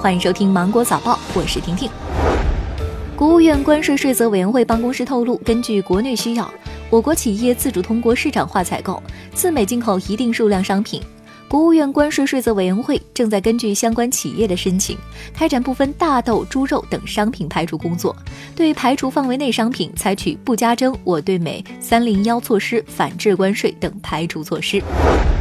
欢迎收听《芒果早报》，我是婷婷。国务院关税税则委员会办公室透露，根据国内需要，我国企业自主通过市场化采购，自美进口一定数量商品。国务院关税税则委员会正在根据相关企业的申请，开展部分大豆、猪肉等商品排除工作，对排除范围内商品采取不加征我对美三零幺措施反制关税等排除措施。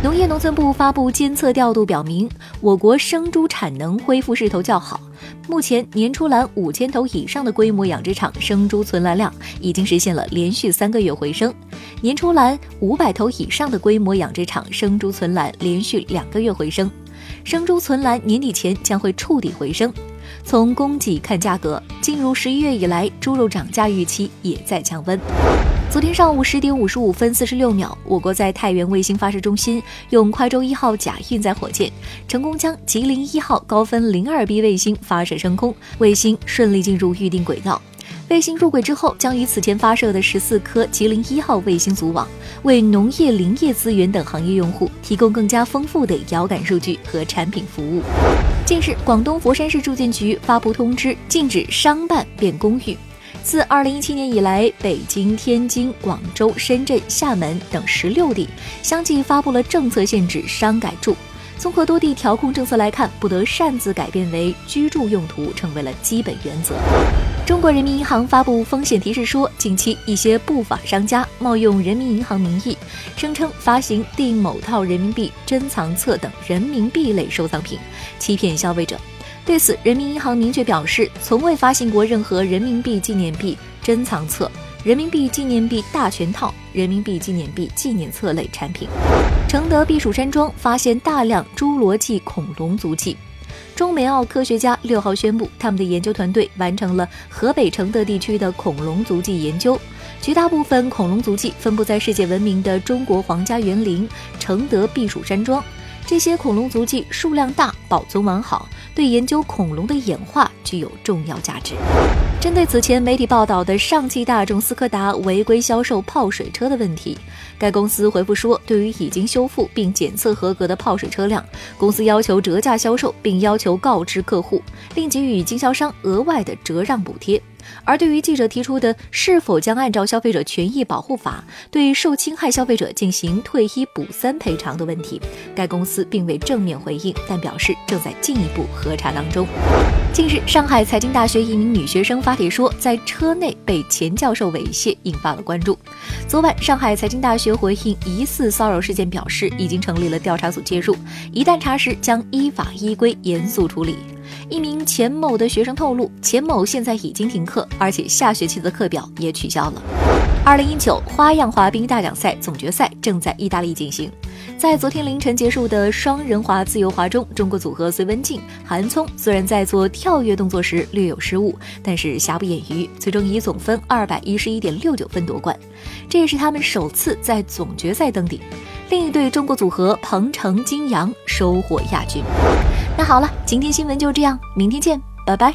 农业农村部发布监测调度表明，我国生猪产能恢复势头较好。目前，年出栏五千头以上的规模养殖场生猪存栏量已经实现了连续三个月回升；年出栏五百头以上的规模养殖场生猪存栏连续两个月回升，生猪存栏年底前将会触底回升。从供给看价格，进入十一月以来，猪肉涨价预期也在降温。昨天上午十点五十五分四十六秒，我国在太原卫星发射中心用快舟一号甲运载火箭，成功将吉林一号高分零二 B 卫星发射升空，卫星顺利进入预定轨道。卫星入轨之后，将与此前发射的十四颗吉林一号卫星组网，为农业、林业资源等行业用户提供更加丰富的遥感数据和产品服务。近日，广东佛山市住建局发布通知，禁止商办变公寓。自二零一七年以来，北京、天津、广州、深圳、厦门等十六地相继发布了政策，限制商改住。综合多地调控政策来看，不得擅自改变为居住用途成为了基本原则。中国人民银行发布风险提示说，近期一些不法商家冒用人民银行名义，声称发行订某套人民币珍藏册等人民币类收藏品，欺骗消费者。对此，人民银行明确表示，从未发行过任何人民币纪念币珍藏册、人民币纪念币大全套、人民币纪念币纪念册类产品。承德避暑山庄发现大量侏罗纪恐龙足迹，中美澳科学家六号宣布，他们的研究团队完成了河北承德地区的恐龙足迹研究，绝大部分恐龙足迹分布在世界闻名的中国皇家园林承德避暑山庄。这些恐龙足迹数量大，保存完好，对研究恐龙的演化具有重要价值。针对此前媒体报道的上汽大众斯柯达违规销售泡水车的问题，该公司回复说，对于已经修复并检测合格的泡水车辆，公司要求折价销售，并要求告知客户，并给予经销商额外的折让补贴。而对于记者提出的是否将按照消费者权益保护法对受侵害消费者进行退一补三赔偿的问题，该公司并未正面回应，但表示正在进一步核查当中。近日，上海财经大学一名女学生发帖说，在车内被前教授猥亵，引发了关注。昨晚，上海财经大学回应疑似骚扰事件，表示已经成立了调查组介入，一旦查实，将依法依规严肃处理。一名钱某的学生透露，钱某现在已经停课，而且下学期的课表也取消了。二零一九花样滑冰大奖赛总决赛正在意大利进行，在昨天凌晨结束的双人滑自由滑中，中国组合隋文静、韩聪虽然在做跳跃动作时略有失误，但是瑕不掩瑜，最终以总分二百一十一点六九分夺冠，这也是他们首次在总决赛登顶。另一对中国组合彭程、金阳收获亚军。那好了，今天新闻就这样，明天见，拜拜。